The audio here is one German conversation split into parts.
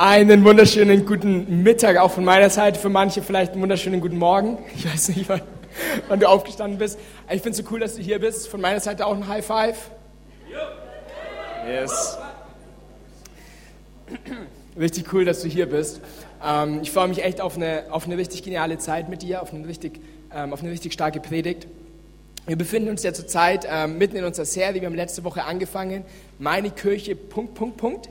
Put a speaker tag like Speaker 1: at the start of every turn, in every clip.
Speaker 1: Einen wunderschönen guten Mittag auch von meiner Seite. Für manche vielleicht einen wunderschönen guten Morgen. Ich weiß nicht, wann, wann du aufgestanden bist. Ich finde es so cool, dass du hier bist. Von meiner Seite auch ein High Five. Yes. Richtig cool, dass du hier bist. Ähm, ich freue mich echt auf eine, auf eine richtig geniale Zeit mit dir, auf eine richtig, ähm, auf eine richtig starke Predigt. Wir befinden uns ja zurzeit ähm, mitten in unserer Serie. Wir haben letzte Woche angefangen. Meine Kirche, Punkt, Punkt, Punkt.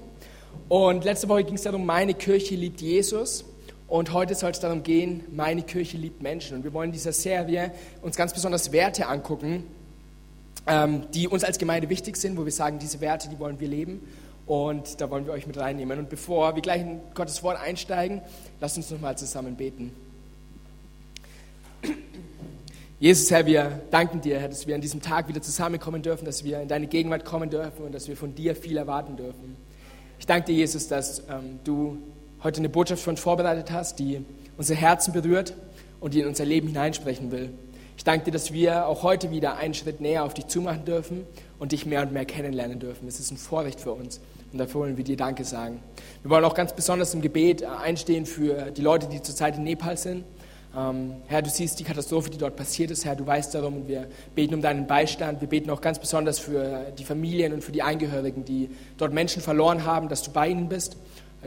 Speaker 1: Und letzte Woche ging es darum, meine Kirche liebt Jesus. Und heute soll es darum gehen, meine Kirche liebt Menschen. Und wir wollen in dieser Serie uns ganz besonders Werte angucken, ähm, die uns als Gemeinde wichtig sind, wo wir sagen, diese Werte, die wollen wir leben. Und da wollen wir euch mit reinnehmen. Und bevor wir gleich in Gottes Wort einsteigen, lasst uns nochmal zusammen beten. Jesus, Herr, wir danken dir, Herr, dass wir an diesem Tag wieder zusammenkommen dürfen, dass wir in deine Gegenwart kommen dürfen und dass wir von dir viel erwarten dürfen. Ich danke dir, Jesus, dass ähm, du heute eine Botschaft für uns vorbereitet hast, die unser Herzen berührt und die in unser Leben hineinsprechen will. Ich danke dir, dass wir auch heute wieder einen Schritt näher auf dich zumachen dürfen und dich mehr und mehr kennenlernen dürfen. Es ist ein Vorrecht für uns und dafür wollen wir dir Danke sagen. Wir wollen auch ganz besonders im Gebet äh, einstehen für die Leute, die zurzeit in Nepal sind Herr, du siehst die Katastrophe, die dort passiert ist. Herr, du weißt darum und wir beten um deinen Beistand. Wir beten auch ganz besonders für die Familien und für die Angehörigen, die dort Menschen verloren haben, dass du bei ihnen bist,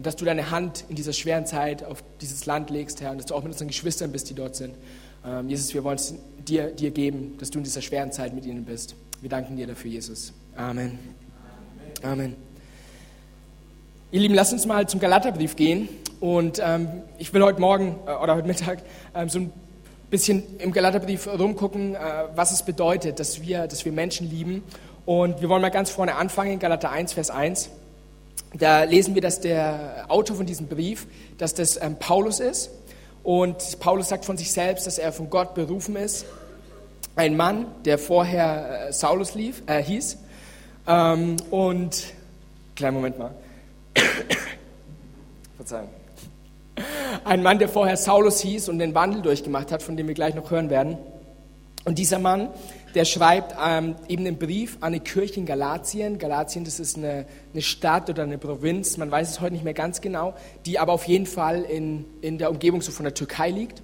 Speaker 1: dass du deine Hand in dieser schweren Zeit auf dieses Land legst, Herr, und dass du auch mit unseren Geschwistern bist, die dort sind. Ähm, Jesus, wir wollen es dir, dir geben, dass du in dieser schweren Zeit mit ihnen bist. Wir danken dir dafür, Jesus. Amen. Amen. Ihr Lieben, lasst uns mal zum Galaterbrief gehen. Und ähm, ich will heute Morgen äh, oder heute Mittag ähm, so ein bisschen im Galaterbrief rumgucken, äh, was es bedeutet, dass wir, dass wir Menschen lieben. Und wir wollen mal ganz vorne anfangen, Galater 1, Vers 1. Da lesen wir, dass der Autor von diesem Brief, dass das ähm, Paulus ist. Und Paulus sagt von sich selbst, dass er von Gott berufen ist. Ein Mann, der vorher äh, Saulus lief, äh, hieß. Ähm, und, kleinen Moment mal. Verzeihung. Ein Mann, der vorher Saulus hieß und den Wandel durchgemacht hat, von dem wir gleich noch hören werden. Und dieser Mann, der schreibt ähm, eben einen Brief an eine Kirche in Galatien. Galatien, das ist eine, eine, Stadt oder eine Provinz, man weiß es heute nicht mehr ganz genau, die aber auf jeden Fall in, in der Umgebung so von der Türkei liegt.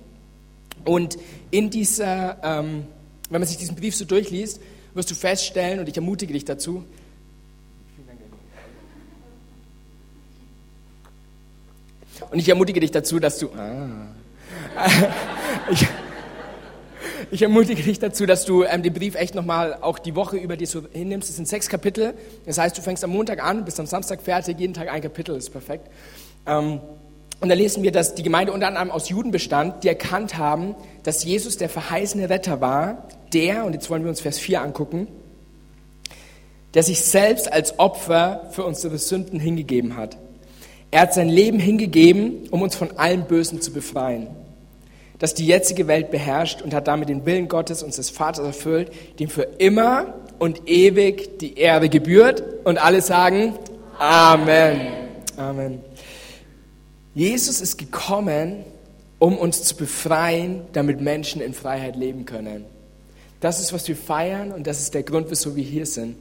Speaker 1: Und in dieser, ähm, wenn man sich diesen Brief so durchliest, wirst du feststellen, und ich ermutige dich dazu, Und ich ermutige dich dazu, dass du. Ah, ich, ich, ermutige dich dazu, dass du ähm, den Brief echt nochmal auch die Woche über dir so hinnimmst. Es sind sechs Kapitel. Das heißt, du fängst am Montag an, bist am Samstag fertig, jeden Tag ein Kapitel, ist perfekt. Ähm, und da lesen wir, dass die Gemeinde unter anderem aus Juden bestand, die erkannt haben, dass Jesus der verheißene Retter war, der, und jetzt wollen wir uns Vers 4 angucken, der sich selbst als Opfer für unsere Sünden hingegeben hat. Er hat sein Leben hingegeben, um uns von allem Bösen zu befreien, das die jetzige Welt beherrscht und hat damit den Willen Gottes, unseres Vaters, erfüllt, dem für immer und ewig die Ehre gebührt. Und alle sagen Amen. Amen. Jesus ist gekommen, um uns zu befreien, damit Menschen in Freiheit leben können. Das ist, was wir feiern und das ist der Grund, wieso wir hier sind.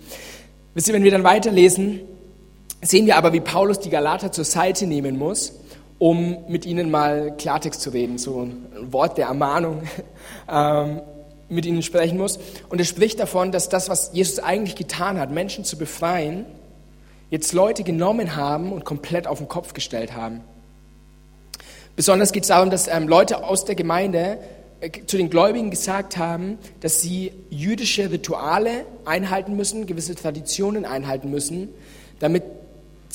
Speaker 1: Wisst ihr, wenn wir dann weiterlesen, sehen wir aber, wie Paulus die Galater zur Seite nehmen muss, um mit ihnen mal Klartext zu reden, so ein Wort der Ermahnung ähm, mit ihnen sprechen muss. Und er spricht davon, dass das, was Jesus eigentlich getan hat, Menschen zu befreien, jetzt Leute genommen haben und komplett auf den Kopf gestellt haben. Besonders geht es darum, dass ähm, Leute aus der Gemeinde äh, zu den Gläubigen gesagt haben, dass sie jüdische Rituale einhalten müssen, gewisse Traditionen einhalten müssen, damit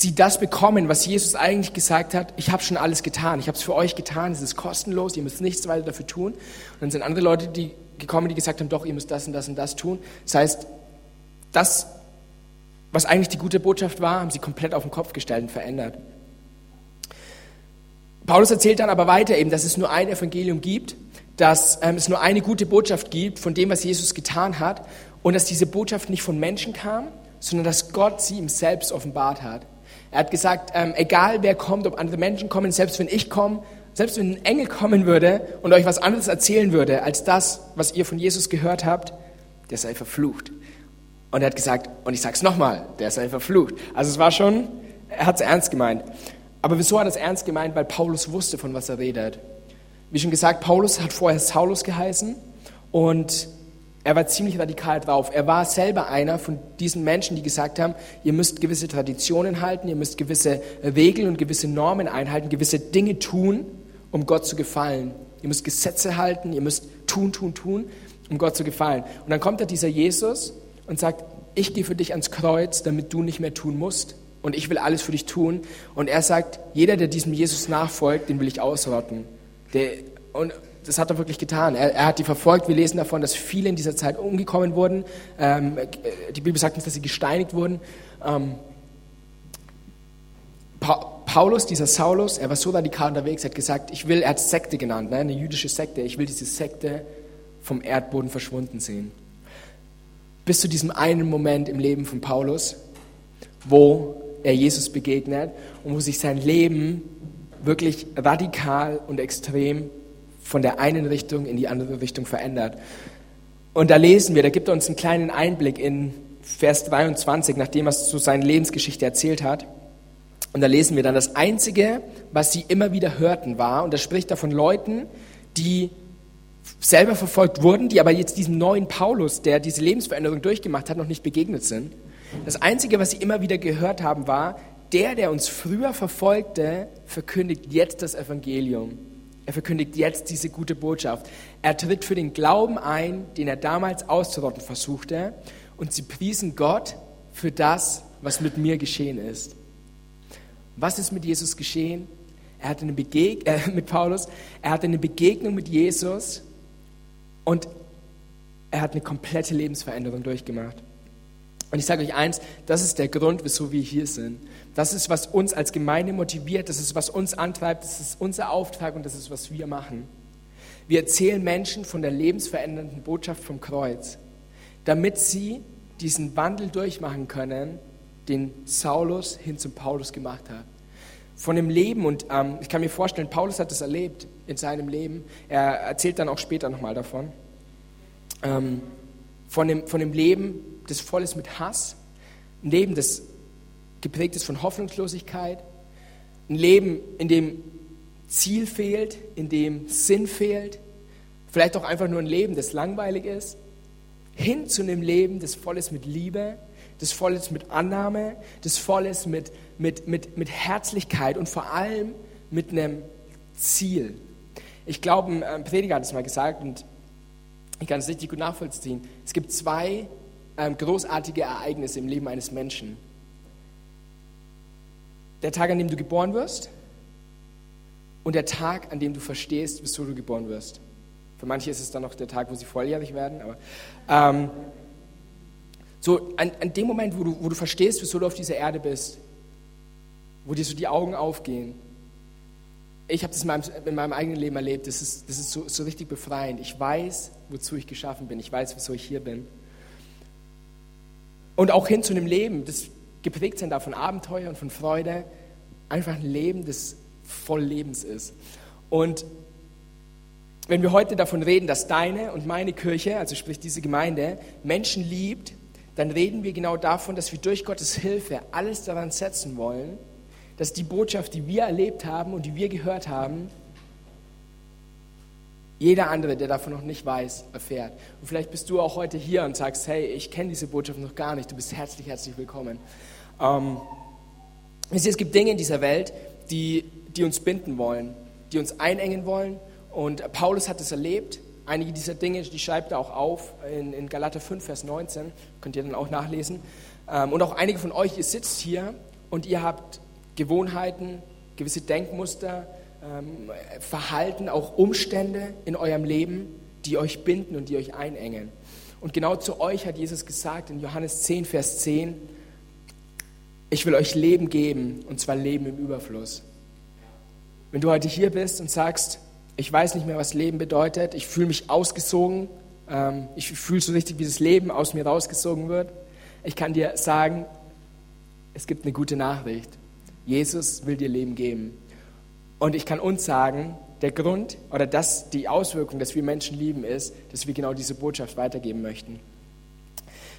Speaker 1: sie das bekommen, was Jesus eigentlich gesagt hat, ich habe schon alles getan, ich habe es für euch getan, es ist kostenlos, ihr müsst nichts weiter dafür tun. Und dann sind andere Leute die gekommen, die gesagt haben, doch, ihr müsst das und das und das tun. Das heißt, das, was eigentlich die gute Botschaft war, haben sie komplett auf den Kopf gestellt und verändert. Paulus erzählt dann aber weiter eben, dass es nur ein Evangelium gibt, dass ähm, es nur eine gute Botschaft gibt von dem, was Jesus getan hat und dass diese Botschaft nicht von Menschen kam, sondern dass Gott sie ihm selbst offenbart hat. Er hat gesagt, ähm, egal wer kommt, ob andere Menschen kommen, selbst wenn ich komme, selbst wenn ein Engel kommen würde und euch was anderes erzählen würde als das, was ihr von Jesus gehört habt, der sei verflucht. Und er hat gesagt, und ich sage es nochmal, der sei verflucht. Also es war schon, er hat es ernst gemeint. Aber wieso hat er es ernst gemeint? Weil Paulus wusste, von was er redet. Wie schon gesagt, Paulus hat vorher Saulus geheißen und er war ziemlich radikal drauf. Er war selber einer von diesen Menschen, die gesagt haben, ihr müsst gewisse Traditionen halten, ihr müsst gewisse Regeln und gewisse Normen einhalten, gewisse Dinge tun, um Gott zu gefallen. Ihr müsst Gesetze halten, ihr müsst tun, tun, tun, um Gott zu gefallen. Und dann kommt da dieser Jesus und sagt, ich gehe für dich ans Kreuz, damit du nicht mehr tun musst. Und ich will alles für dich tun. Und er sagt, jeder, der diesem Jesus nachfolgt, den will ich ausrotten. Der, und das hat er wirklich getan. Er, er, hat die verfolgt. Wir lesen davon, dass viele in dieser Zeit umgekommen wurden. Ähm, die Bibel sagt uns, dass sie gesteinigt wurden. Ähm, pa Paulus, dieser Saulus, er war so radikal unterwegs, er hat gesagt, ich will, er hat Sekte genannt, ne, eine jüdische Sekte, ich will diese Sekte vom Erdboden verschwunden sehen. Bis zu diesem einen Moment im Leben von Paulus, wo er Jesus begegnet und wo sich sein Leben wirklich radikal und extrem von der einen Richtung in die andere Richtung verändert. Und da lesen wir, da gibt er uns einen kleinen Einblick in Vers 23, nachdem er zu seiner Lebensgeschichte erzählt hat. Und da lesen wir dann, das Einzige, was sie immer wieder hörten, war, und das spricht da von Leuten, die selber verfolgt wurden, die aber jetzt diesem neuen Paulus, der diese Lebensveränderung durchgemacht hat, noch nicht begegnet sind. Das Einzige, was sie immer wieder gehört haben, war, der, der uns früher verfolgte, verkündigt jetzt das Evangelium. Er verkündigt jetzt diese gute Botschaft. Er tritt für den Glauben ein, den er damals auszurotten versuchte, und sie priesen Gott für das, was mit mir geschehen ist. Was ist mit Jesus geschehen? Er hatte eine Begeg äh, mit Paulus, er hatte eine Begegnung mit Jesus und er hat eine komplette Lebensveränderung durchgemacht. Und ich sage euch eins, das ist der Grund, wieso wir hier sind. Das ist, was uns als Gemeinde motiviert, das ist, was uns antreibt, das ist unser Auftrag und das ist, was wir machen. Wir erzählen Menschen von der lebensverändernden Botschaft vom Kreuz, damit sie diesen Wandel durchmachen können, den Saulus hin zum Paulus gemacht hat. Von dem Leben, und ähm, ich kann mir vorstellen, Paulus hat das erlebt in seinem Leben. Er erzählt dann auch später nochmal davon. Ähm, von, dem, von dem Leben, das voll ist mit Hass, ein Leben, das geprägt ist von Hoffnungslosigkeit, ein Leben, in dem Ziel fehlt, in dem Sinn fehlt, vielleicht auch einfach nur ein Leben, das langweilig ist, hin zu einem Leben, das voll ist mit Liebe, das voll ist mit Annahme, das voll ist mit, mit, mit, mit Herzlichkeit und vor allem mit einem Ziel. Ich glaube, ein Prediger hat es mal gesagt und ich kann es richtig gut nachvollziehen. Es gibt zwei ähm, großartige Ereignisse im Leben eines Menschen. Der Tag, an dem du geboren wirst und der Tag, an dem du verstehst, wieso du geboren wirst. Für manche ist es dann noch der Tag, wo sie volljährig werden, aber ähm, so an, an, dem Moment, wo du, wo du verstehst, wieso du auf dieser Erde bist, wo dir so die Augen aufgehen. Ich habe das in meinem, in meinem, eigenen Leben erlebt, das ist, das ist so, so richtig befreiend. Ich weiß, wozu ich geschaffen bin, ich weiß, wieso ich hier bin. Und auch hin zu einem Leben, das geprägt sein darf von Abenteuer und von Freude. Einfach ein Leben, das voll Lebens ist. Und wenn wir heute davon reden, dass deine und meine Kirche, also sprich diese Gemeinde, Menschen liebt, dann reden wir genau davon, dass wir durch Gottes Hilfe alles daran setzen wollen, dass die Botschaft, die wir erlebt haben und die wir gehört haben, jeder andere, der davon noch nicht weiß, erfährt. Und vielleicht bist du auch heute hier und sagst, hey, ich kenne diese Botschaft noch gar nicht, du bist herzlich, herzlich willkommen. Ähm, es gibt Dinge in dieser Welt, die, die uns binden wollen, die uns einengen wollen. Und Paulus hat es erlebt. Einige dieser Dinge, die schreibt er auch auf in, in Galater 5, Vers 19. Könnt ihr dann auch nachlesen. Ähm, und auch einige von euch, ihr sitzt hier und ihr habt Gewohnheiten, gewisse Denkmuster, ähm, Verhalten, auch Umstände in eurem Leben, die euch binden und die euch einengen. Und genau zu euch hat Jesus gesagt in Johannes 10, Vers 10, ich will euch Leben geben, und zwar Leben im Überfluss. Wenn du heute hier bist und sagst, ich weiß nicht mehr, was Leben bedeutet, ich fühle mich ausgesogen, ähm, ich fühle so richtig, wie das Leben aus mir rausgesogen wird, ich kann dir sagen, es gibt eine gute Nachricht. Jesus will dir Leben geben. Und ich kann uns sagen, der Grund oder das, die Auswirkung, dass wir Menschen lieben, ist, dass wir genau diese Botschaft weitergeben möchten.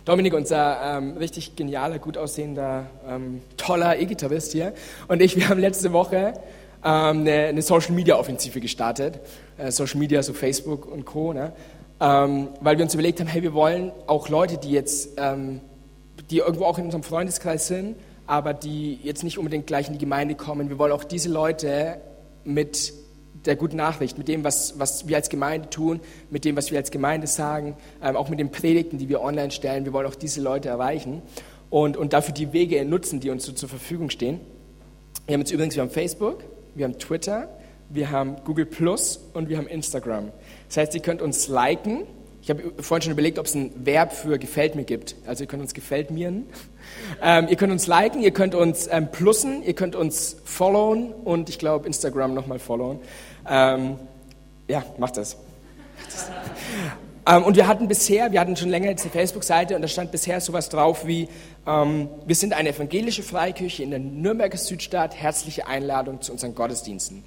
Speaker 1: Dominik, unser ähm, richtig genialer, gut aussehender, ähm, toller E-Gitarrist hier, und ich, wir haben letzte Woche ähm, eine, eine Social-Media-Offensive gestartet. Äh, Social Media, so Facebook und Co., ne? ähm, weil wir uns überlegt haben, hey, wir wollen auch Leute, die jetzt, ähm, die irgendwo auch in unserem Freundeskreis sind, aber die jetzt nicht unbedingt gleich in die Gemeinde kommen, wir wollen auch diese Leute mit der guten Nachricht, mit dem, was, was wir als Gemeinde tun, mit dem, was wir als Gemeinde sagen, ähm, auch mit den Predigten, die wir online stellen. Wir wollen auch diese Leute erreichen und, und dafür die Wege nutzen, die uns so zur Verfügung stehen. Wir haben jetzt übrigens, wir haben Facebook, wir haben Twitter, wir haben Google Plus und wir haben Instagram. Das heißt, ihr könnt uns liken. Ich habe vorhin schon überlegt, ob es ein Verb für gefällt mir gibt. Also ihr könnt uns gefällt miren. Ähm, ihr könnt uns liken, ihr könnt uns ähm, plussen, ihr könnt uns followen und ich glaube Instagram nochmal followen. Ähm, ja, macht das. ähm, und wir hatten bisher, wir hatten schon länger jetzt eine Facebook-Seite und da stand bisher sowas drauf wie, ähm, wir sind eine evangelische Freikirche in der Nürnberger Südstadt, herzliche Einladung zu unseren Gottesdiensten.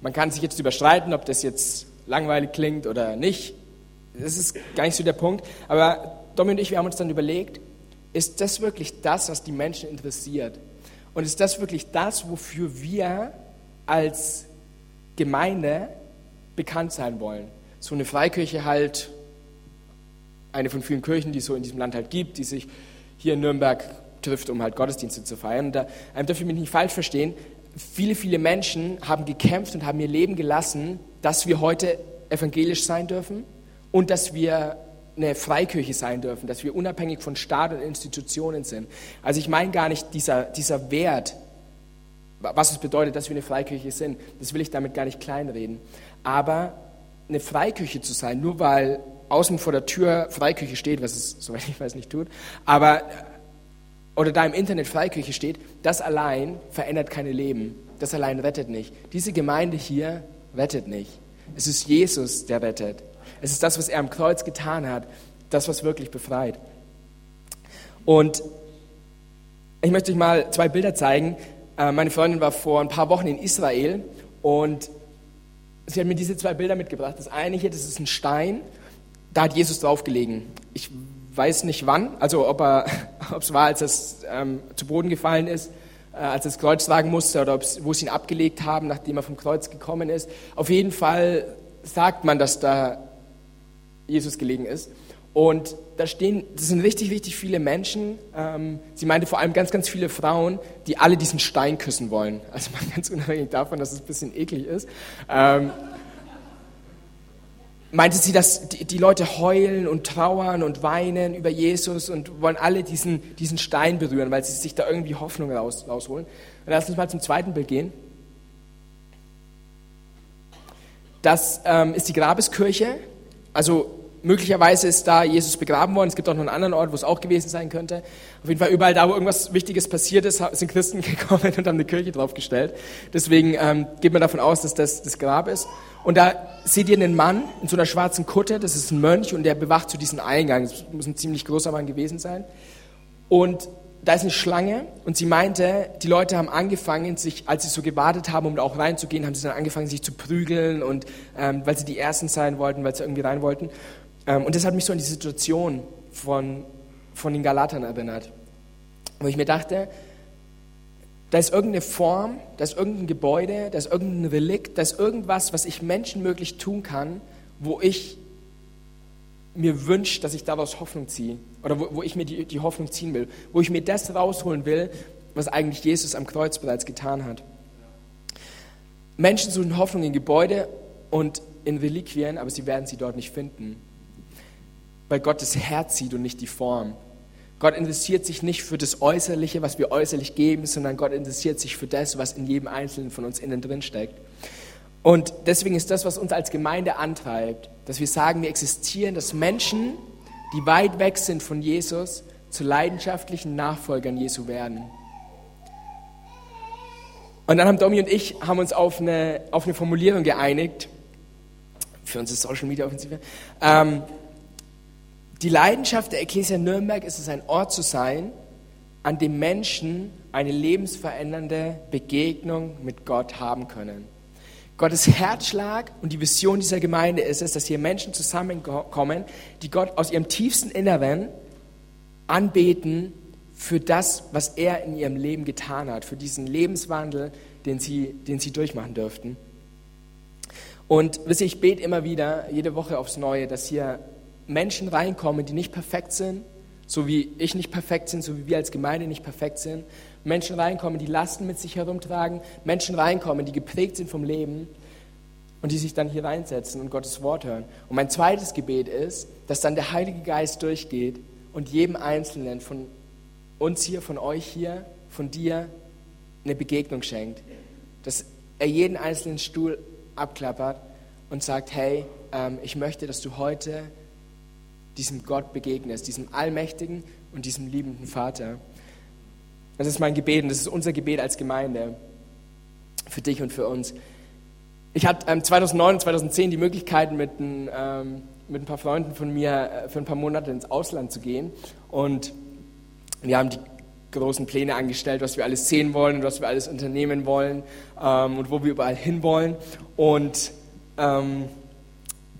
Speaker 1: Man kann sich jetzt überstreiten, ob das jetzt langweilig klingt oder nicht. Das ist gar nicht so der Punkt. Aber Domi und ich, wir haben uns dann überlegt, ist das wirklich das, was die Menschen interessiert? Und ist das wirklich das, wofür wir als Gemeinde bekannt sein wollen. So eine Freikirche halt, eine von vielen Kirchen, die es so in diesem Land halt gibt, die sich hier in Nürnberg trifft, um halt Gottesdienste zu feiern. Da ähm, dürfen mich nicht falsch verstehen. Viele, viele Menschen haben gekämpft und haben ihr Leben gelassen, dass wir heute evangelisch sein dürfen und dass wir eine Freikirche sein dürfen, dass wir unabhängig von Staat und Institutionen sind. Also ich meine gar nicht dieser, dieser Wert, was es bedeutet, dass wir eine Freikirche sind, das will ich damit gar nicht kleinreden. Aber eine Freikirche zu sein, nur weil außen vor der Tür Freikirche steht, was es, soweit ich weiß, nicht tut, aber oder da im Internet Freikirche steht, das allein verändert keine Leben. Das allein rettet nicht. Diese Gemeinde hier rettet nicht. Es ist Jesus, der rettet. Es ist das, was er am Kreuz getan hat, das, was wirklich befreit. Und ich möchte euch mal zwei Bilder zeigen. Äh, meine Freundin war vor ein paar Wochen in Israel und sie hat mir diese zwei Bilder mitgebracht. Das eine hier, das ist ein Stein, da hat Jesus draufgelegen. Ich weiß nicht wann, also ob es war, als es ähm, zu Boden gefallen ist, äh, als er das Kreuz tragen musste oder wo sie ihn abgelegt haben, nachdem er vom Kreuz gekommen ist. Auf jeden Fall sagt man, dass da Jesus gelegen ist. Und da stehen, das sind richtig, richtig viele Menschen. Ähm, sie meinte vor allem ganz, ganz viele Frauen, die alle diesen Stein küssen wollen. Also mal ganz unabhängig davon, dass es ein bisschen eklig ist. Ähm, meinte sie, dass die, die, Leute heulen und trauern und weinen über Jesus und wollen alle diesen, diesen Stein berühren, weil sie sich da irgendwie Hoffnung raus, rausholen. Und lass uns mal zum zweiten Bild gehen. Das ähm, ist die Grabeskirche. Also möglicherweise ist da Jesus begraben worden. Es gibt auch noch einen anderen Ort, wo es auch gewesen sein könnte. Auf jeden Fall überall da, wo irgendwas Wichtiges passiert ist, sind Christen gekommen und haben eine Kirche draufgestellt. Deswegen ähm, geht man davon aus, dass das das Grab ist. Und da seht ihr einen Mann in so einer schwarzen Kutte. Das ist ein Mönch und der bewacht zu diesem Eingang. Das muss ein ziemlich großer Mann gewesen sein. Und da ist eine Schlange und sie meinte, die Leute haben angefangen, sich, als sie so gewartet haben, um da auch reinzugehen, haben sie dann angefangen, sich zu prügeln und ähm, weil sie die Ersten sein wollten, weil sie irgendwie rein wollten. Ähm, und das hat mich so an die Situation von, von den Galatern erinnert, wo ich mir dachte, da ist irgendeine Form, da ist irgendein Gebäude, da ist irgendein Relikt, da ist irgendwas, was ich menschenmöglich tun kann, wo ich mir wünsche, dass ich daraus Hoffnung ziehe oder wo, wo ich mir die, die Hoffnung ziehen will, wo ich mir das rausholen will, was eigentlich Jesus am Kreuz bereits getan hat. Menschen suchen Hoffnung in Gebäude und in Reliquien, aber sie werden sie dort nicht finden weil Gott das Herz sieht und nicht die Form. Gott interessiert sich nicht für das Äußerliche, was wir äußerlich geben, sondern Gott interessiert sich für das, was in jedem Einzelnen von uns innen drin steckt. Und deswegen ist das, was uns als Gemeinde antreibt, dass wir sagen, wir existieren, dass Menschen, die weit weg sind von Jesus, zu leidenschaftlichen Nachfolgern Jesu werden. Und dann haben Domi und ich haben uns auf eine, auf eine Formulierung geeinigt für unsere Social Media Offensive. Ähm, die Leidenschaft der Ecclesia Nürnberg ist es, ein Ort zu sein, an dem Menschen eine lebensverändernde Begegnung mit Gott haben können. Gottes Herzschlag und die Vision dieser Gemeinde ist es, dass hier Menschen zusammenkommen, die Gott aus ihrem tiefsten Inneren anbeten für das, was er in ihrem Leben getan hat, für diesen Lebenswandel, den sie, den sie durchmachen dürften. Und wisst ihr, ich bete immer wieder, jede Woche aufs Neue, dass hier Menschen reinkommen, die nicht perfekt sind, so wie ich nicht perfekt sind, so wie wir als Gemeinde nicht perfekt sind. Menschen reinkommen, die Lasten mit sich herumtragen, Menschen reinkommen, die geprägt sind vom Leben und die sich dann hier reinsetzen und Gottes Wort hören. Und mein zweites Gebet ist, dass dann der Heilige Geist durchgeht und jedem Einzelnen von uns hier, von euch hier, von dir eine Begegnung schenkt. Dass er jeden einzelnen Stuhl abklappert und sagt, hey, ähm, ich möchte, dass du heute diesem Gott begegnest, diesem allmächtigen und diesem liebenden Vater. Das ist mein Gebet und das ist unser Gebet als Gemeinde für dich und für uns. Ich hatte ähm, 2009 und 2010 die Möglichkeit, mit ein, ähm, mit ein paar Freunden von mir äh, für ein paar Monate ins Ausland zu gehen. Und wir haben die großen Pläne angestellt, was wir alles sehen wollen und was wir alles unternehmen wollen ähm, und wo wir überall hinwollen. Und ähm,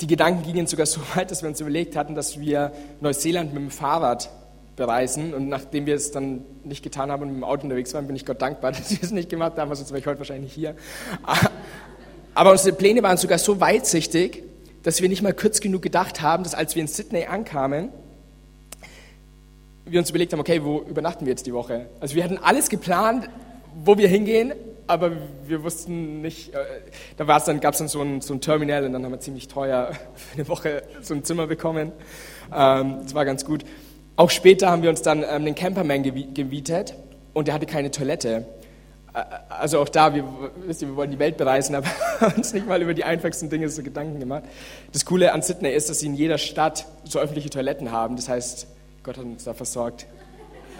Speaker 1: die Gedanken gingen sogar so weit, dass wir uns überlegt hatten, dass wir Neuseeland mit dem Fahrrad bereisen. Und nachdem wir es dann nicht getan haben und mit dem Auto unterwegs waren, bin ich Gott dankbar, dass wir es nicht gemacht haben, sonst wäre ich heute wahrscheinlich hier. Aber unsere Pläne waren sogar so weitsichtig, dass wir nicht mal kurz genug gedacht haben, dass als wir in Sydney ankamen, wir uns überlegt haben, okay, wo übernachten wir jetzt die Woche? Also wir hatten alles geplant, wo wir hingehen, aber wir wussten nicht, äh, da dann, gab es dann so ein, so ein Terminal und dann haben wir ziemlich teuer für eine Woche so ein Zimmer bekommen. Ähm, das war ganz gut. Auch später haben wir uns dann ähm, einen Camperman gemietet und der hatte keine Toilette. Also auch da, wir, wisst ihr, wir wollen die Welt bereisen, aber uns nicht mal über die einfachsten Dinge so Gedanken gemacht. Das Coole an Sydney ist, dass sie in jeder Stadt so öffentliche Toiletten haben. Das heißt, Gott hat uns da versorgt.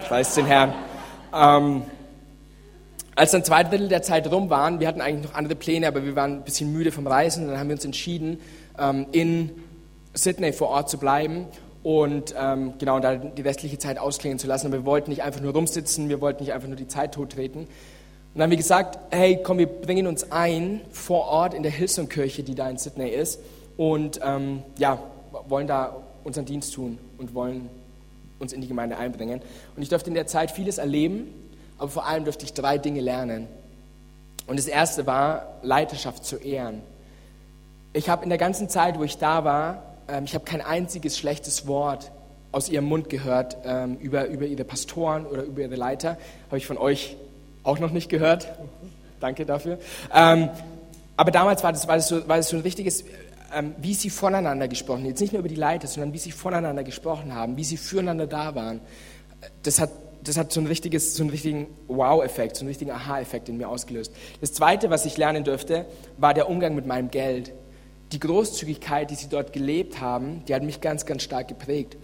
Speaker 1: Preis den Herrn. Ähm, als dann zwei Drittel der Zeit rum waren, wir hatten eigentlich noch andere Pläne, aber wir waren ein bisschen müde vom Reisen dann haben wir uns entschieden, ähm, in Sydney vor Ort zu bleiben und ähm, genau da die restliche Zeit ausklingen zu lassen. Aber wir wollten nicht einfach nur rumsitzen, wir wollten nicht einfach nur die Zeit tottreten. Und dann haben wir gesagt, hey, komm, wir bringen uns ein vor Ort in der Hillsong-Kirche, die da in Sydney ist und ähm, ja, wollen da unseren Dienst tun und wollen uns in die Gemeinde einbringen. Und ich durfte in der Zeit vieles erleben aber vor allem durfte ich drei Dinge lernen. Und das erste war, Leiterschaft zu ehren. Ich habe in der ganzen Zeit, wo ich da war, ähm, ich habe kein einziges schlechtes Wort aus ihrem Mund gehört ähm, über, über ihre Pastoren oder über ihre Leiter. Habe ich von euch auch noch nicht gehört. Danke dafür. Ähm, aber damals war das, war, das so, war das so ein richtiges, wie sie voneinander gesprochen haben. Jetzt nicht nur über die Leiter, sondern wie sie voneinander gesprochen haben, wie sie füreinander da waren. Das hat das hat so, ein richtiges, so einen richtigen Wow-Effekt, so einen richtigen Aha-Effekt in mir ausgelöst. Das Zweite, was ich lernen durfte, war der Umgang mit meinem Geld. Die Großzügigkeit, die sie dort gelebt haben, die hat mich ganz, ganz stark geprägt.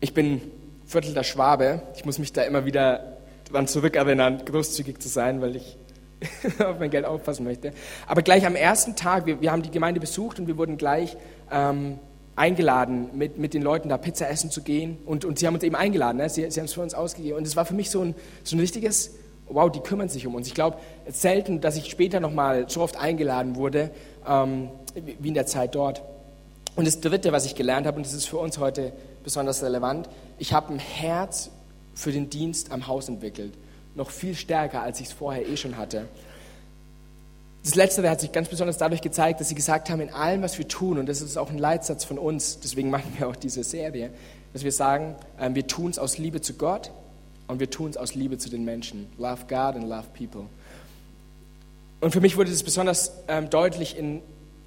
Speaker 1: Ich bin Viertel der Schwabe. Ich muss mich da immer wieder daran zurückerinnern, großzügig zu sein, weil ich auf mein Geld aufpassen möchte. Aber gleich am ersten Tag, wir, wir haben die Gemeinde besucht und wir wurden gleich ähm, eingeladen, mit, mit den Leuten da Pizza essen zu gehen. Und, und sie haben uns eben eingeladen, ne? sie, sie haben es für uns ausgegeben. Und es war für mich so ein, so ein richtiges, wow, die kümmern sich um uns. Ich glaube, selten, dass ich später nochmal so oft eingeladen wurde, ähm, wie in der Zeit dort. Und das Dritte, was ich gelernt habe, und das ist für uns heute besonders relevant, ich habe ein Herz für den Dienst am Haus entwickelt. Noch viel stärker, als ich es vorher eh schon hatte. Das Letzte hat sich ganz besonders dadurch gezeigt, dass sie gesagt haben, in allem, was wir tun, und das ist auch ein Leitsatz von uns, deswegen machen wir auch diese Serie, dass wir sagen, ähm, wir tun es aus Liebe zu Gott und wir tun es aus Liebe zu den Menschen. Love God and love people. Und für mich wurde das besonders ähm, deutlich in,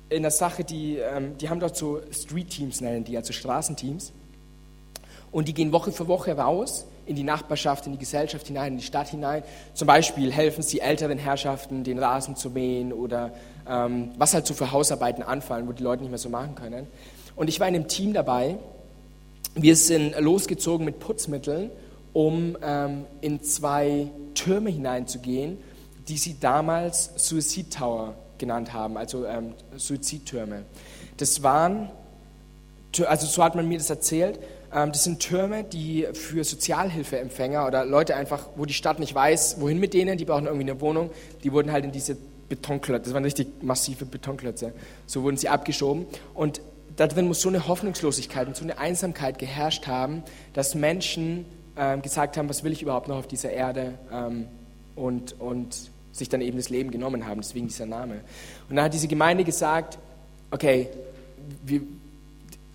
Speaker 1: in der Sache, die, ähm, die haben dort so Street Teams, nennen die, also Straßenteams. Und die gehen Woche für Woche raus in die Nachbarschaft, in die Gesellschaft hinein, in die Stadt hinein. Zum Beispiel helfen sie älteren Herrschaften, den Rasen zu mähen oder ähm, was halt so für Hausarbeiten anfallen, wo die Leute nicht mehr so machen können. Und ich war in einem Team dabei. Wir sind losgezogen mit Putzmitteln, um ähm, in zwei Türme hineinzugehen, die sie damals Suicide Tower genannt haben, also ähm, Suizidtürme. Das waren, also so hat man mir das erzählt, das sind Türme, die für Sozialhilfeempfänger oder Leute einfach, wo die Stadt nicht weiß, wohin mit denen, die brauchen irgendwie eine Wohnung, die wurden halt in diese Betonklötze, das waren richtig massive Betonklötze, so wurden sie abgeschoben. Und da drin muss so eine Hoffnungslosigkeit und so eine Einsamkeit geherrscht haben, dass Menschen ähm, gesagt haben, was will ich überhaupt noch auf dieser Erde ähm, und, und sich dann eben das Leben genommen haben, deswegen dieser Name. Und dann hat diese Gemeinde gesagt, okay, wir,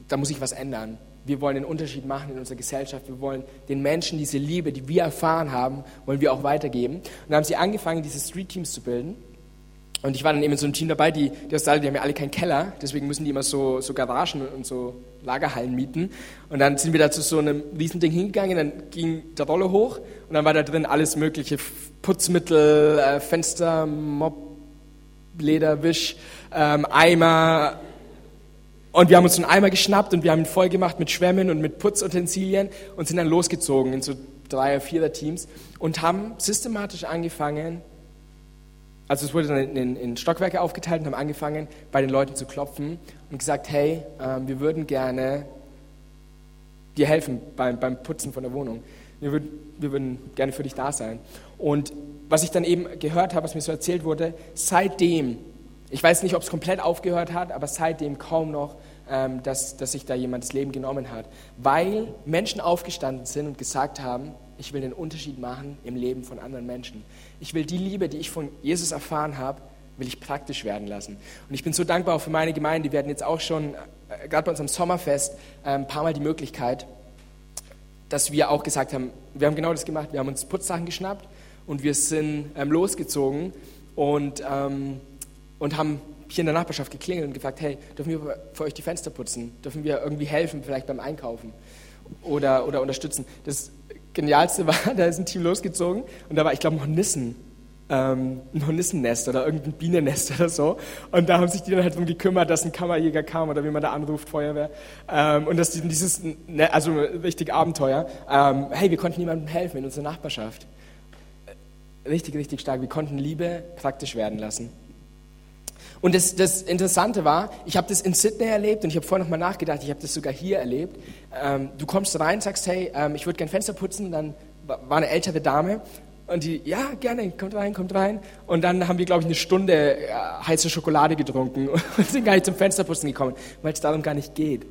Speaker 1: da muss sich was ändern. Wir wollen einen Unterschied machen in unserer Gesellschaft. Wir wollen den Menschen diese Liebe, die wir erfahren haben, wollen wir auch weitergeben. Und dann haben sie angefangen, diese Street Teams zu bilden. Und ich war dann eben in so einem Team dabei, die, die aus die haben ja alle keinen Keller, deswegen müssen die immer so, so Garagen und so Lagerhallen mieten. Und dann sind wir da zu so einem Riesending hingegangen, dann ging der Roller hoch und dann war da drin alles mögliche, Putzmittel, äh, Fenster, Mob, Leder, Wisch, ähm, Eimer. Und wir haben uns einen Eimer geschnappt und wir haben ihn voll gemacht mit Schwämmen und mit Putzutensilien und sind dann losgezogen in so drei oder vierer Teams und haben systematisch angefangen, also es wurde dann in, in, Stockwerke aufgeteilt und haben angefangen, bei den Leuten zu klopfen und gesagt, hey, äh, wir würden gerne dir helfen beim, beim Putzen von der Wohnung. Wir würden, wir würden gerne für dich da sein. Und was ich dann eben gehört habe, was mir so erzählt wurde, seitdem, ich weiß nicht, ob es komplett aufgehört hat, aber seitdem kaum noch, dass, dass sich da jemand das Leben genommen hat. Weil Menschen aufgestanden sind und gesagt haben, ich will den Unterschied machen im Leben von anderen Menschen. Ich will die Liebe, die ich von Jesus erfahren habe, will ich praktisch werden lassen. Und ich bin so dankbar auch für meine Gemeinde. Wir hatten jetzt auch schon, äh, gerade bei unserem Sommerfest, äh, ein paar Mal die Möglichkeit, dass wir auch gesagt haben, wir haben genau das gemacht, wir haben uns Putzsachen geschnappt und wir sind ähm, losgezogen und, ähm, und haben hier in der Nachbarschaft geklingelt und gefragt, hey, dürfen wir für euch die Fenster putzen? Dürfen wir irgendwie helfen, vielleicht beim Einkaufen oder, oder unterstützen? Das Genialste war, da ist ein Team losgezogen und da war, ich glaube, noch Nissen. Ähm, ein Hornissennest oder irgendein Bienennest oder so. Und da haben sich die dann halt darum gekümmert, dass ein Kammerjäger kam oder wie man da anruft, Feuerwehr. Ähm, und dass die dieses, ne, also richtig Abenteuer. Ähm, hey, wir konnten jemandem helfen in unserer Nachbarschaft. Richtig, richtig stark. Wir konnten Liebe praktisch werden lassen. Und das, das Interessante war, ich habe das in Sydney erlebt und ich habe vorher nochmal nachgedacht, ich habe das sogar hier erlebt. Ähm, du kommst rein, sagst, hey, ähm, ich würde gerne Fenster putzen, dann war eine ältere Dame und die, ja, gerne, kommt rein, kommt rein. Und dann haben wir, glaube ich, eine Stunde äh, heiße Schokolade getrunken und sind gar nicht zum Fensterputzen gekommen, weil es darum gar nicht geht.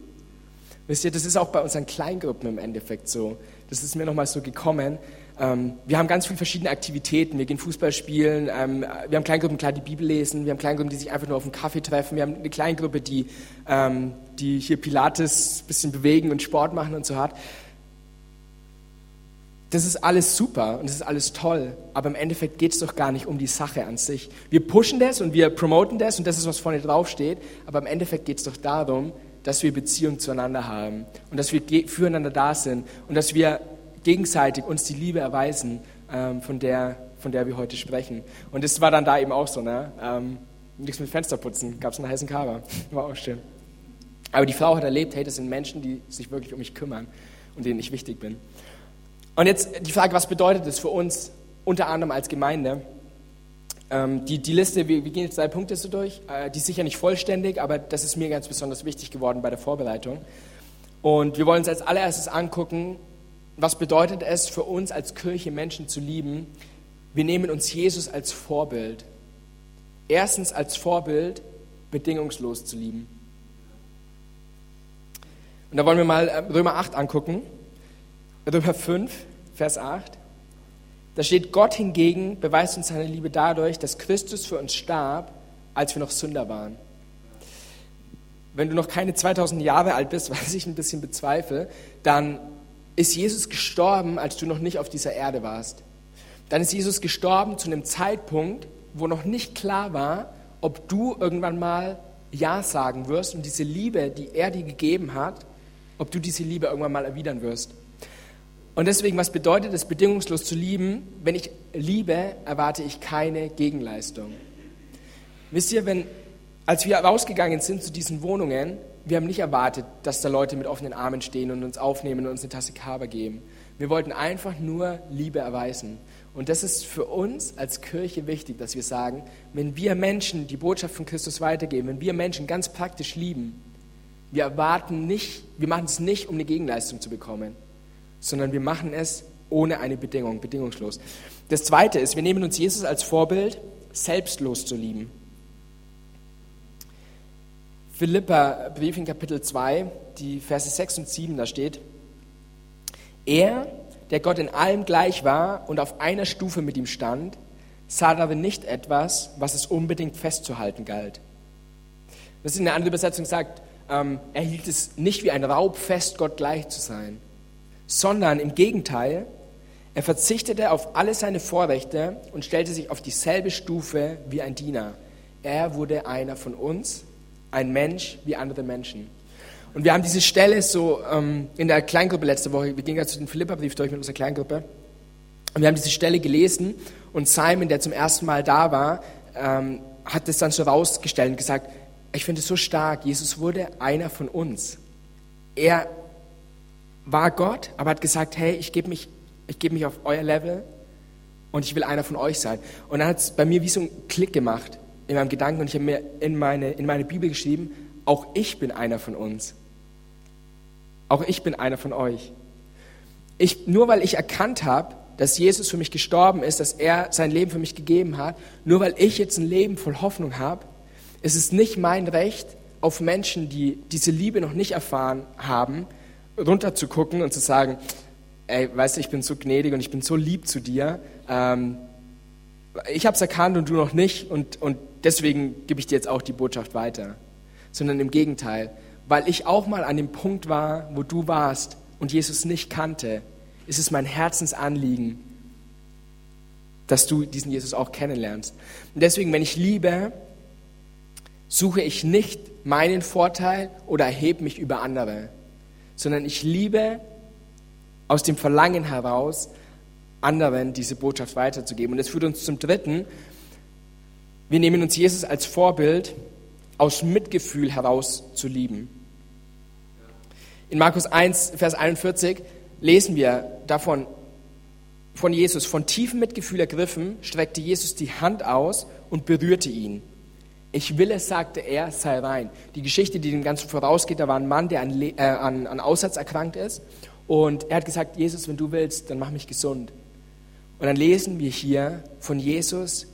Speaker 1: Wisst ihr, das ist auch bei unseren Kleingruppen im Endeffekt so. Das ist mir nochmal so gekommen. Ähm, wir haben ganz viele verschiedene Aktivitäten. Wir gehen Fußball spielen, ähm, wir haben Kleingruppen, klar, die Bibel lesen, wir haben Kleingruppen, die sich einfach nur auf einen Kaffee treffen, wir haben eine Kleingruppe, die, ähm, die hier Pilates ein bisschen bewegen und Sport machen und so hat. Das ist alles super und das ist alles toll, aber im Endeffekt geht es doch gar nicht um die Sache an sich. Wir pushen das und wir promoten das und das ist, was vorne drauf steht, aber im Endeffekt geht es doch darum, dass wir Beziehung zueinander haben und dass wir füreinander da sind und dass wir gegenseitig uns die Liebe erweisen, ähm, von, der, von der wir heute sprechen. Und das war dann da eben auch so. Ne? Ähm, nichts mit Fensterputzen, gab es einen heißen Cover. War auch schön. Aber die Frau hat erlebt, hey, das sind Menschen, die sich wirklich um mich kümmern und denen ich wichtig bin. Und jetzt die Frage, was bedeutet das für uns, unter anderem als Gemeinde? Ähm, die, die Liste, wir, wir, gehen jetzt drei Punkte so durch, äh, die ist sicher nicht vollständig, aber das ist mir ganz besonders wichtig geworden bei der Vorbereitung. Und wir wollen uns als allererstes angucken, was bedeutet es für uns als Kirche, Menschen zu lieben? Wir nehmen uns Jesus als Vorbild. Erstens als Vorbild, bedingungslos zu lieben. Und da wollen wir mal äh, Römer 8 angucken. Römer 5, Vers 8. Da steht, Gott hingegen beweist uns seine Liebe dadurch, dass Christus für uns starb, als wir noch Sünder waren. Wenn du noch keine 2000 Jahre alt bist, was ich ein bisschen bezweifle, dann ist Jesus gestorben, als du noch nicht auf dieser Erde warst. Dann ist Jesus gestorben zu einem Zeitpunkt, wo noch nicht klar war, ob du irgendwann mal Ja sagen wirst und diese Liebe, die er dir gegeben hat, ob du diese Liebe irgendwann mal erwidern wirst. Und deswegen, was bedeutet es, bedingungslos zu lieben? Wenn ich liebe, erwarte ich keine Gegenleistung. Wisst ihr, wenn, als wir rausgegangen sind zu diesen Wohnungen, wir haben nicht erwartet, dass da Leute mit offenen Armen stehen und uns aufnehmen und uns eine Tasse Kaba geben. Wir wollten einfach nur Liebe erweisen. Und das ist für uns als Kirche wichtig, dass wir sagen, wenn wir Menschen die Botschaft von Christus weitergeben, wenn wir Menschen ganz praktisch lieben, wir erwarten nicht, wir machen es nicht, um eine Gegenleistung zu bekommen, sondern wir machen es ohne eine Bedingung, bedingungslos. Das zweite ist, wir nehmen uns Jesus als Vorbild, selbstlos zu lieben. Philippa Brief in Kapitel 2, die Verse 6 und 7, da steht, er, der Gott in allem gleich war und auf einer Stufe mit ihm stand, sah darin nicht etwas, was es unbedingt festzuhalten galt. Das ist in einer anderen Übersetzung sagt, ähm, er hielt es nicht wie ein Raub fest, Gott gleich zu sein, sondern im Gegenteil, er verzichtete auf alle seine Vorrechte und stellte sich auf dieselbe Stufe wie ein Diener. Er wurde einer von uns, ein Mensch wie andere Menschen. Und wir haben diese Stelle so ähm, in der Kleingruppe letzte Woche, wir gingen ja zu den Philippa-Brief durch mit unserer Kleingruppe, und wir haben diese Stelle gelesen und Simon, der zum ersten Mal da war, ähm, hat das dann so rausgestellt und gesagt, ich finde es so stark, Jesus wurde einer von uns. Er war Gott, aber hat gesagt, hey, ich gebe mich, ich gebe mich auf euer Level und ich will einer von euch sein. Und dann hat es bei mir wie so einen Klick gemacht in meinem Gedanken und ich habe mir in meine, in meine Bibel geschrieben, auch ich bin einer von uns. Auch ich bin einer von euch. Ich, nur weil ich erkannt habe, dass Jesus für mich gestorben ist, dass er sein Leben für mich gegeben hat, nur weil ich jetzt ein Leben voll Hoffnung habe, ist es nicht mein Recht, auf Menschen, die diese Liebe noch nicht erfahren haben, runterzugucken und zu sagen, ey, weißt du, ich bin so gnädig und ich bin so lieb zu dir. Ähm, ich habe es erkannt und du noch nicht und, und deswegen gebe ich dir jetzt auch die Botschaft weiter. Sondern im Gegenteil, weil ich auch mal an dem Punkt war, wo du warst und Jesus nicht kannte, ist es mein Herzensanliegen, dass du diesen Jesus auch kennenlernst. Und deswegen, wenn ich liebe, suche ich nicht meinen Vorteil oder erhebe mich über andere, sondern ich liebe aus dem Verlangen heraus, anderen diese Botschaft weiterzugeben. Und das führt uns zum Dritten. Wir nehmen uns Jesus als Vorbild, aus Mitgefühl heraus zu lieben. In Markus 1, Vers 41 lesen wir davon, von Jesus, von tiefem Mitgefühl ergriffen, streckte Jesus die Hand aus und berührte ihn. Ich will es, sagte er, sei rein. Die Geschichte, die dem Ganzen vorausgeht, da war ein Mann, der an, äh, an, an Aussatz erkrankt ist. Und er hat gesagt, Jesus, wenn du willst, dann mach mich gesund. Und dann lesen wir hier von Jesus,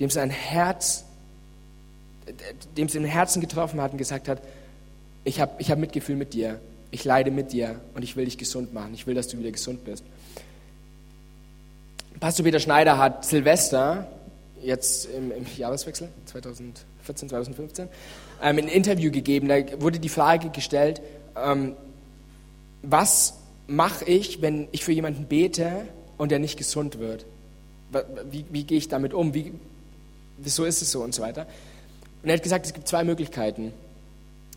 Speaker 1: dem sein Herz, dem es im Herzen getroffen hat und gesagt hat, ich habe ich hab Mitgefühl mit dir ich leide mit dir und ich will dich gesund machen. Ich will, dass du wieder gesund bist. Pastor Peter Schneider hat Silvester, jetzt im, im Jahreswechsel 2014, 2015, ähm, ein Interview gegeben. Da wurde die Frage gestellt, ähm, was mache ich, wenn ich für jemanden bete und er nicht gesund wird? Wie, wie gehe ich damit um? Wie, wieso ist es so und so weiter? Und er hat gesagt, es gibt zwei Möglichkeiten.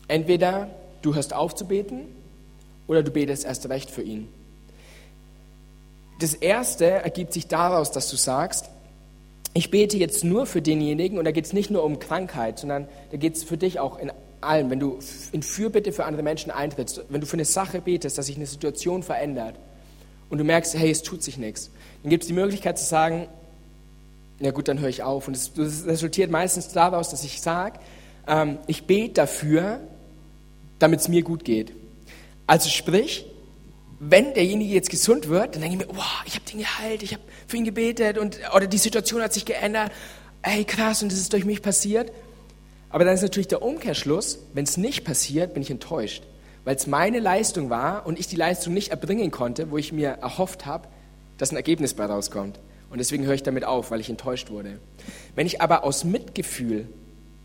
Speaker 1: Entweder du hörst auf zu beten oder du betest erst recht für ihn. Das erste ergibt sich daraus, dass du sagst, ich bete jetzt nur für denjenigen und da geht es nicht nur um Krankheit, sondern da geht es für dich auch in allem, wenn du in Fürbitte für andere Menschen eintrittst, wenn du für eine Sache betest, dass sich eine Situation verändert und du merkst, hey, es tut sich nichts, dann gibt es die Möglichkeit zu sagen, ja gut, dann höre ich auf. Und das resultiert meistens daraus, dass ich sage, ähm, ich bete dafür, damit es mir gut geht. Also sprich, wenn derjenige jetzt gesund wird, dann denke ich mir, wow, ich habe den geheilt, ich habe für ihn gebetet und oder die Situation hat sich geändert. Ey, krass, und das ist durch mich passiert. Aber dann ist natürlich der Umkehrschluss, wenn es nicht passiert, bin ich enttäuscht, weil es meine Leistung war und ich die Leistung nicht erbringen konnte, wo ich mir erhofft habe, dass ein Ergebnis bei rauskommt. Und deswegen höre ich damit auf, weil ich enttäuscht wurde. Wenn ich aber aus Mitgefühl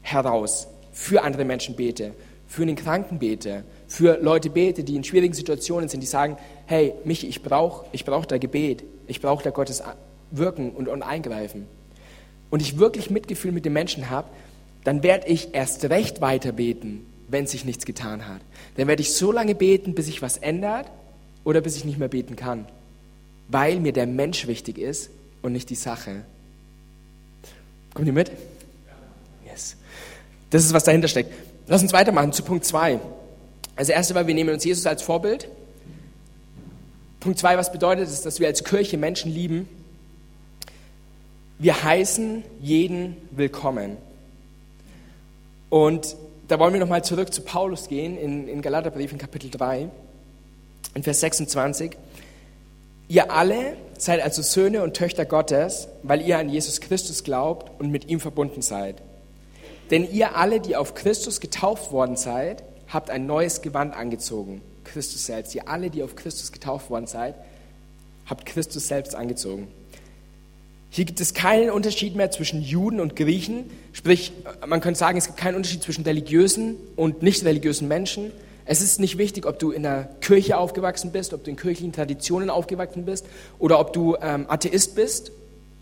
Speaker 1: heraus für andere Menschen bete, für den Kranken bete, für Leute bete, die in schwierigen Situationen sind, die sagen, hey, Michi, ich brauche ich brauch da Gebet, ich brauche da Gottes Wirken und, und Eingreifen. Und ich wirklich Mitgefühl mit den Menschen habe, dann werde ich erst recht weiter beten, wenn sich nichts getan hat. Dann werde ich so lange beten, bis sich was ändert oder bis ich nicht mehr beten kann, weil mir der Mensch wichtig ist und nicht die Sache. Kommt ihr mit? Yes. Das ist, was dahinter steckt. Lass uns weitermachen zu Punkt 2. Also erste Mal, wir nehmen uns Jesus als Vorbild. Punkt 2, was bedeutet es, dass wir als Kirche Menschen lieben? Wir heißen jeden willkommen. Und da wollen wir nochmal zurück zu Paulus gehen, in, in Galaterbrief in Kapitel 3, in Vers 26. Ihr alle seid also Söhne und Töchter Gottes, weil ihr an Jesus Christus glaubt und mit ihm verbunden seid. Denn ihr alle, die auf Christus getauft worden seid, habt ein neues Gewand angezogen. Christus selbst. Ihr alle, die auf Christus getauft worden seid, habt Christus selbst angezogen. Hier gibt es keinen Unterschied mehr zwischen Juden und Griechen. Sprich, man könnte sagen, es gibt keinen Unterschied zwischen religiösen und nicht religiösen Menschen. Es ist nicht wichtig, ob du in der Kirche aufgewachsen bist, ob du in kirchlichen Traditionen aufgewachsen bist oder ob du ähm, Atheist bist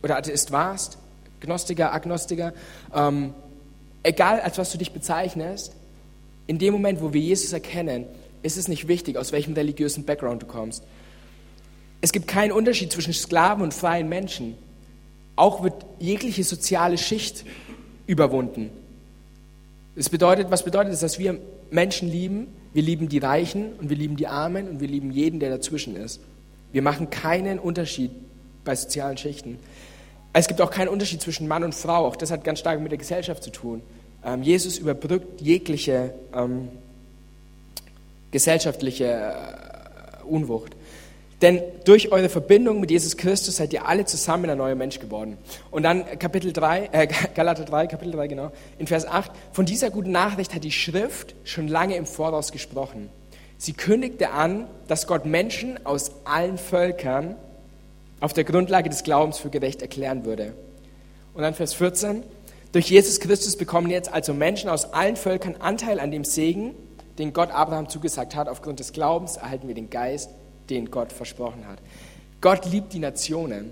Speaker 1: oder Atheist warst, Gnostiker, Agnostiker. Ähm, egal, als was du dich bezeichnest, in dem Moment, wo wir Jesus erkennen, ist es nicht wichtig, aus welchem religiösen Background du kommst. Es gibt keinen Unterschied zwischen Sklaven und freien Menschen. Auch wird jegliche soziale Schicht überwunden. Das bedeutet, was bedeutet es, dass wir Menschen lieben? Wir lieben die Reichen und wir lieben die Armen und wir lieben jeden, der dazwischen ist. Wir machen keinen Unterschied bei sozialen Schichten. Es gibt auch keinen Unterschied zwischen Mann und Frau. Auch das hat ganz stark mit der Gesellschaft zu tun. Ähm, Jesus überbrückt jegliche ähm, gesellschaftliche äh, Unwucht. Denn durch eure Verbindung mit Jesus Christus seid ihr alle zusammen ein neuer Mensch geworden. Und dann Kapitel 3, äh, Galater 3, Kapitel 3, genau, in Vers 8. Von dieser guten Nachricht hat die Schrift schon lange im Voraus gesprochen. Sie kündigte an, dass Gott Menschen aus allen Völkern auf der Grundlage des Glaubens für gerecht erklären würde. Und dann Vers 14. Durch Jesus Christus bekommen jetzt also Menschen aus allen Völkern Anteil an dem Segen, den Gott Abraham zugesagt hat. Aufgrund des Glaubens erhalten wir den Geist, den Gott versprochen hat. Gott liebt die Nationen.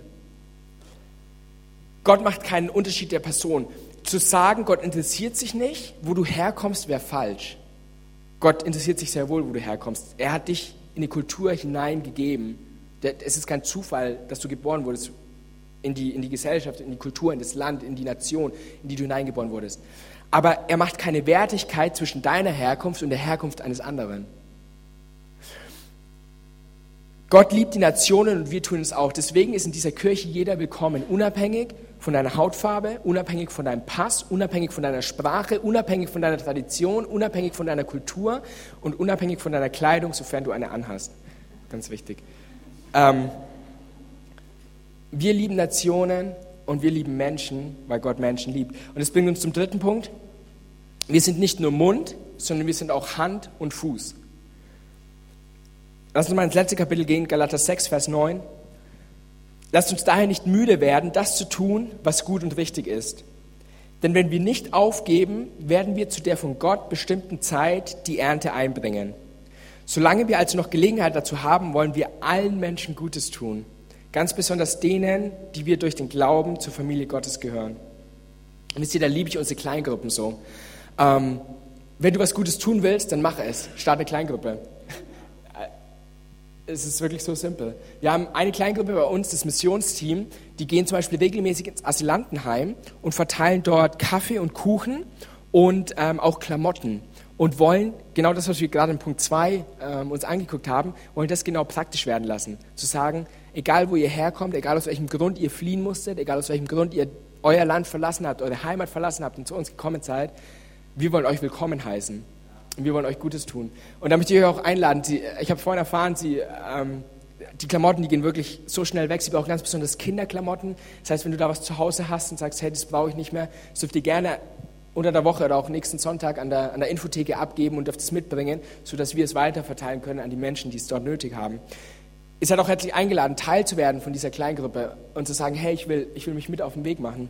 Speaker 1: Gott macht keinen Unterschied der Person. Zu sagen, Gott interessiert sich nicht, wo du herkommst, wäre falsch. Gott interessiert sich sehr wohl, wo du herkommst. Er hat dich in die Kultur hineingegeben. Es ist kein Zufall, dass du geboren wurdest in die, in die Gesellschaft, in die Kultur, in das Land, in die Nation, in die du hineingeboren wurdest. Aber er macht keine Wertigkeit zwischen deiner Herkunft und der Herkunft eines anderen. Gott liebt die Nationen und wir tun es auch. Deswegen ist in dieser Kirche jeder willkommen, unabhängig von deiner Hautfarbe, unabhängig von deinem Pass, unabhängig von deiner Sprache, unabhängig von deiner Tradition, unabhängig von deiner Kultur und unabhängig von deiner Kleidung, sofern du eine anhast. Ganz wichtig. Ähm, wir lieben Nationen und wir lieben Menschen, weil Gott Menschen liebt. Und das bringt uns zum dritten Punkt. Wir sind nicht nur Mund, sondern wir sind auch Hand und Fuß. Lass uns mal ins letzte Kapitel gehen, Galater 6, Vers 9. Lasst uns daher nicht müde werden, das zu tun, was gut und richtig ist. Denn wenn wir nicht aufgeben, werden wir zu der von Gott bestimmten Zeit die Ernte einbringen. Solange wir also noch Gelegenheit dazu haben, wollen wir allen Menschen Gutes tun Ganz besonders denen, die wir durch den Glauben zur Familie Gottes gehören. Und wisst ihr, da liebe ich unsere Kleingruppen so. Ähm, wenn du was Gutes tun willst, dann mach es. Starte eine Kleingruppe. Es ist wirklich so simpel. Wir haben eine Kleingruppe bei uns, das Missionsteam, die gehen zum Beispiel regelmäßig ins Asylantenheim und verteilen dort Kaffee und Kuchen und ähm, auch Klamotten und wollen genau das, was wir gerade in Punkt 2 ähm, uns angeguckt haben, wollen das genau praktisch werden lassen. Zu sagen, egal wo ihr herkommt, egal aus welchem Grund ihr fliehen musstet, egal aus welchem Grund ihr euer Land verlassen habt, eure Heimat verlassen habt und zu uns gekommen seid, wir wollen euch willkommen heißen. Wir wollen euch Gutes tun. Und da möchte ich euch auch einladen. Sie, ich habe vorhin erfahren, Sie, ähm, die Klamotten, die gehen wirklich so schnell weg. Sie brauchen ganz besonders Kinderklamotten. Das heißt, wenn du da was zu Hause hast und sagst, hey, das brauche ich nicht mehr, das dürft ihr gerne unter der Woche oder auch nächsten Sonntag an der, an der Infotheke abgeben und dürft es mitbringen, sodass wir es weiterverteilen können an die Menschen, die es dort nötig haben ist halt auch herzlich eingeladen, Teil zu werden von dieser Kleingruppe und zu sagen, hey, ich will, ich will mich mit auf den Weg machen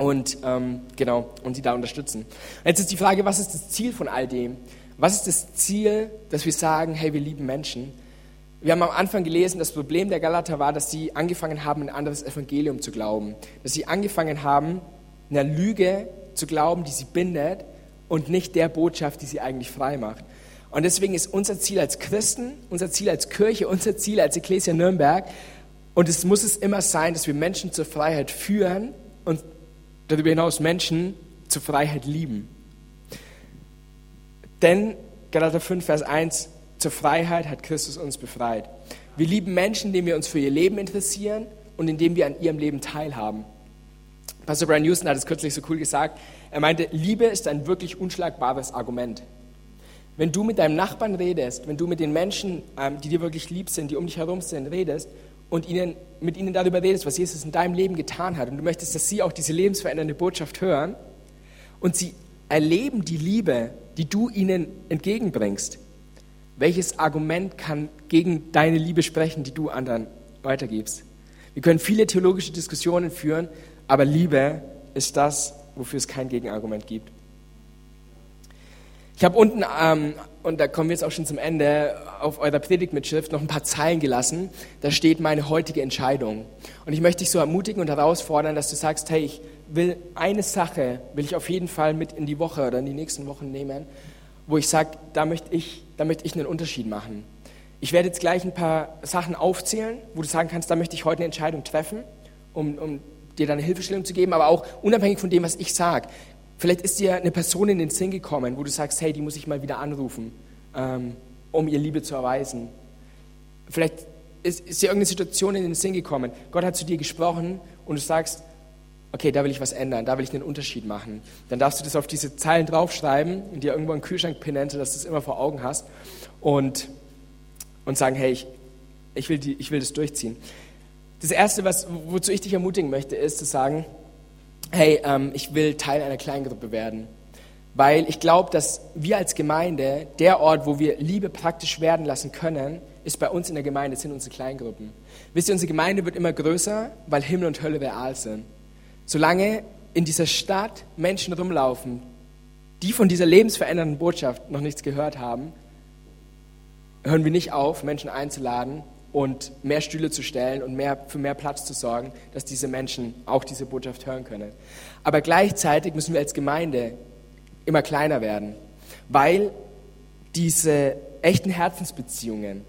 Speaker 1: und ähm, genau und sie da unterstützen. Jetzt ist die Frage, was ist das Ziel von all dem? Was ist das Ziel, dass wir sagen, hey, wir lieben Menschen? Wir haben am Anfang gelesen, das Problem der Galater war, dass sie angefangen haben, ein anderes Evangelium zu glauben, dass sie angefangen haben, einer Lüge zu glauben, die sie bindet und nicht der Botschaft, die sie eigentlich frei macht. Und deswegen ist unser Ziel als Christen, unser Ziel als Kirche, unser Ziel als Ecclesia Nürnberg, und es muss es immer sein, dass wir Menschen zur Freiheit führen und darüber hinaus Menschen zur Freiheit lieben. Denn, Galater 5, Vers 1, zur Freiheit hat Christus uns befreit. Wir lieben Menschen, indem wir uns für ihr Leben interessieren und indem wir an ihrem Leben teilhaben. Pastor Brian Houston hat es kürzlich so cool gesagt. Er meinte, Liebe ist ein wirklich unschlagbares Argument. Wenn du mit deinem Nachbarn redest, wenn du mit den Menschen, ähm, die dir wirklich lieb sind, die um dich herum sind, redest und ihnen, mit ihnen darüber redest, was Jesus in deinem Leben getan hat und du möchtest, dass sie auch diese lebensverändernde Botschaft hören und sie erleben die Liebe, die du ihnen entgegenbringst, welches Argument kann gegen deine Liebe sprechen, die du anderen weitergibst? Wir können viele theologische Diskussionen führen, aber Liebe ist das, wofür es kein Gegenargument gibt. Ich habe unten, ähm, und da kommen wir jetzt auch schon zum Ende, auf eurer Predigtmitschrift noch ein paar Zeilen gelassen. Da steht meine heutige Entscheidung. Und ich möchte dich so ermutigen und herausfordern, dass du sagst, hey, ich will eine Sache, will ich auf jeden Fall mit in die Woche oder in die nächsten Wochen nehmen, wo ich sage, da möchte ich, da möchte ich einen Unterschied machen. Ich werde jetzt gleich ein paar Sachen aufzählen, wo du sagen kannst, da möchte ich heute eine Entscheidung treffen, um, um dir dann eine Hilfestellung zu geben, aber auch unabhängig von dem, was ich sage. Vielleicht ist dir eine Person in den Sinn gekommen, wo du sagst, hey, die muss ich mal wieder anrufen, ähm, um ihr Liebe zu erweisen. Vielleicht ist, ist dir irgendeine Situation in den Sinn gekommen. Gott hat zu dir gesprochen und du sagst, okay, da will ich was ändern, da will ich einen Unterschied machen. Dann darfst du das auf diese Zeilen draufschreiben und dir irgendwo einen Kühlschrank pinnen, dass du es immer vor Augen hast und, und sagen, hey, ich, ich, will die, ich will das durchziehen. Das Erste, was, wozu ich dich ermutigen möchte, ist zu sagen, hey, ähm, ich will Teil einer Kleingruppe werden. Weil ich glaube, dass wir als Gemeinde, der Ort, wo wir Liebe praktisch werden lassen können, ist bei uns in der Gemeinde, sind unsere Kleingruppen. Wisst ihr, unsere Gemeinde wird immer größer, weil Himmel und Hölle real sind. Solange in dieser Stadt Menschen rumlaufen, die von dieser lebensverändernden Botschaft noch nichts gehört haben, hören wir nicht auf, Menschen einzuladen und mehr Stühle zu stellen und mehr, für mehr Platz zu sorgen, dass diese Menschen auch diese Botschaft hören können. Aber gleichzeitig müssen wir als Gemeinde immer kleiner werden, weil diese echten Herzensbeziehungen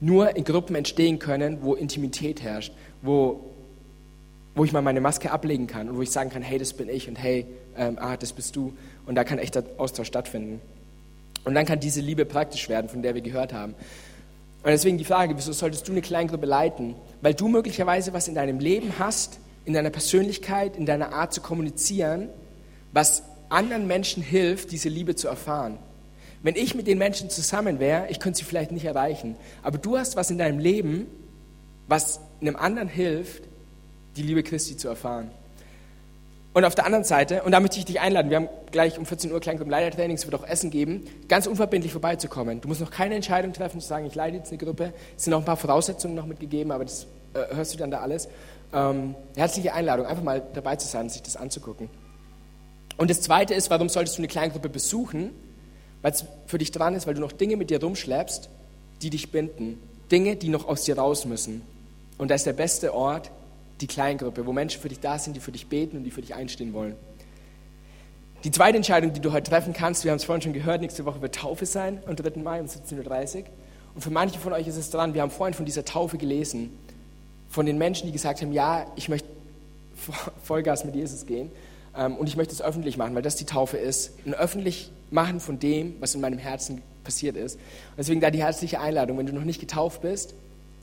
Speaker 1: nur in Gruppen entstehen können, wo Intimität herrscht, wo, wo ich mal meine Maske ablegen kann und wo ich sagen kann, hey, das bin ich und hey, ähm, ah, das bist du. Und da kann echter Austausch stattfinden. Und dann kann diese Liebe praktisch werden, von der wir gehört haben. Und deswegen die Frage, wieso solltest du eine Kleingruppe leiten? Weil du möglicherweise was in deinem Leben hast, in deiner Persönlichkeit, in deiner Art zu kommunizieren, was anderen Menschen hilft, diese Liebe zu erfahren. Wenn ich mit den Menschen zusammen wäre, ich könnte sie vielleicht nicht erreichen, aber du hast was in deinem Leben, was einem anderen hilft, die Liebe Christi zu erfahren. Und auf der anderen Seite, und da möchte ich dich einladen, wir haben gleich um 14 Uhr Kleingruppen-Leitertraining, es wird auch Essen geben, ganz unverbindlich vorbeizukommen. Du musst noch keine Entscheidung treffen, zu sagen, ich leite jetzt eine Gruppe. Es sind noch ein paar Voraussetzungen noch mitgegeben, aber das äh, hörst du dann da alles. Ähm, herzliche Einladung, einfach mal dabei zu sein, sich das anzugucken. Und das Zweite ist, warum solltest du eine Kleingruppe besuchen? Weil es für dich dran ist, weil du noch Dinge mit dir rumschleppst, die dich binden. Dinge, die noch aus dir raus müssen. Und da ist der beste Ort, die Kleingruppe, wo Menschen für dich da sind, die für dich beten und die für dich einstehen wollen. Die zweite Entscheidung, die du heute treffen kannst, wir haben es vorhin schon gehört, nächste Woche wird Taufe sein, am 3. Mai um 17.30 Uhr. Und für manche von euch ist es dran, wir haben vorhin von dieser Taufe gelesen, von den Menschen, die gesagt haben, ja, ich möchte Vollgas mit Jesus gehen ähm, und ich möchte es öffentlich machen, weil das die Taufe ist. Ein öffentlich machen von dem, was in meinem Herzen passiert ist. Deswegen da die herzliche Einladung, wenn du noch nicht getauft bist,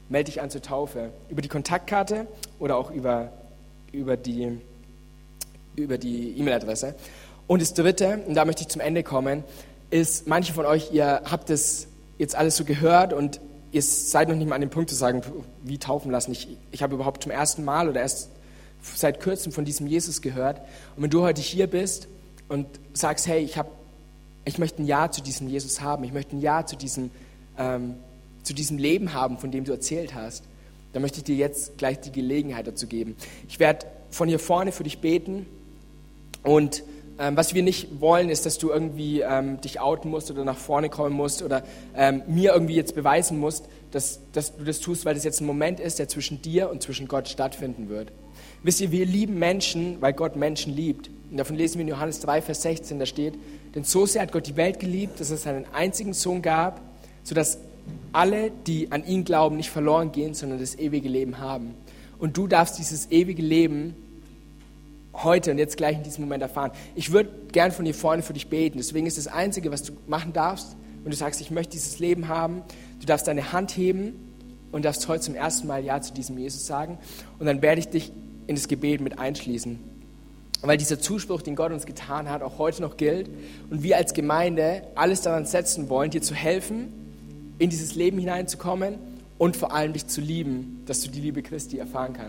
Speaker 1: melde dich an zur Taufe. Über die Kontaktkarte oder auch über, über die über E-Mail-Adresse. Und das Dritte, und da möchte ich zum Ende kommen, ist, manche von euch, ihr habt das jetzt alles so gehört und ihr seid noch nicht mal an dem Punkt zu sagen, wie taufen lassen. Ich, ich habe überhaupt zum ersten Mal oder erst seit kurzem von diesem Jesus gehört. Und wenn du heute hier bist und sagst, hey, ich, hab, ich möchte ein Ja zu diesem Jesus haben, ich möchte ein Ja zu diesem ähm, zu diesem Leben haben, von dem du erzählt hast, dann möchte ich dir jetzt gleich die Gelegenheit dazu geben. Ich werde von hier vorne für dich beten und ähm, was wir nicht wollen, ist, dass du irgendwie ähm, dich outen musst oder nach vorne kommen musst oder ähm, mir irgendwie jetzt beweisen musst, dass, dass du das tust, weil das jetzt ein Moment ist, der zwischen dir und zwischen Gott stattfinden wird. Wisst ihr, wir lieben Menschen, weil Gott Menschen liebt. Und davon lesen wir in Johannes 3, Vers 16, da steht, denn so sehr hat Gott die Welt geliebt, dass es seinen einzigen Sohn gab, sodass alle, die an ihn glauben, nicht verloren gehen, sondern das ewige Leben haben. Und du darfst dieses ewige Leben heute und jetzt gleich in diesem Moment erfahren. Ich würde gern von dir vorne für dich beten. Deswegen ist das Einzige, was du machen darfst, wenn du sagst, ich möchte dieses Leben haben, du darfst deine Hand heben und darfst heute zum ersten Mal Ja zu diesem Jesus sagen. Und dann werde ich dich in das Gebet mit einschließen. Weil dieser Zuspruch, den Gott uns getan hat, auch heute noch gilt. Und wir als Gemeinde alles daran setzen wollen, dir zu helfen, in dieses Leben hineinzukommen und vor allem dich zu lieben, dass du die Liebe Christi erfahren kannst.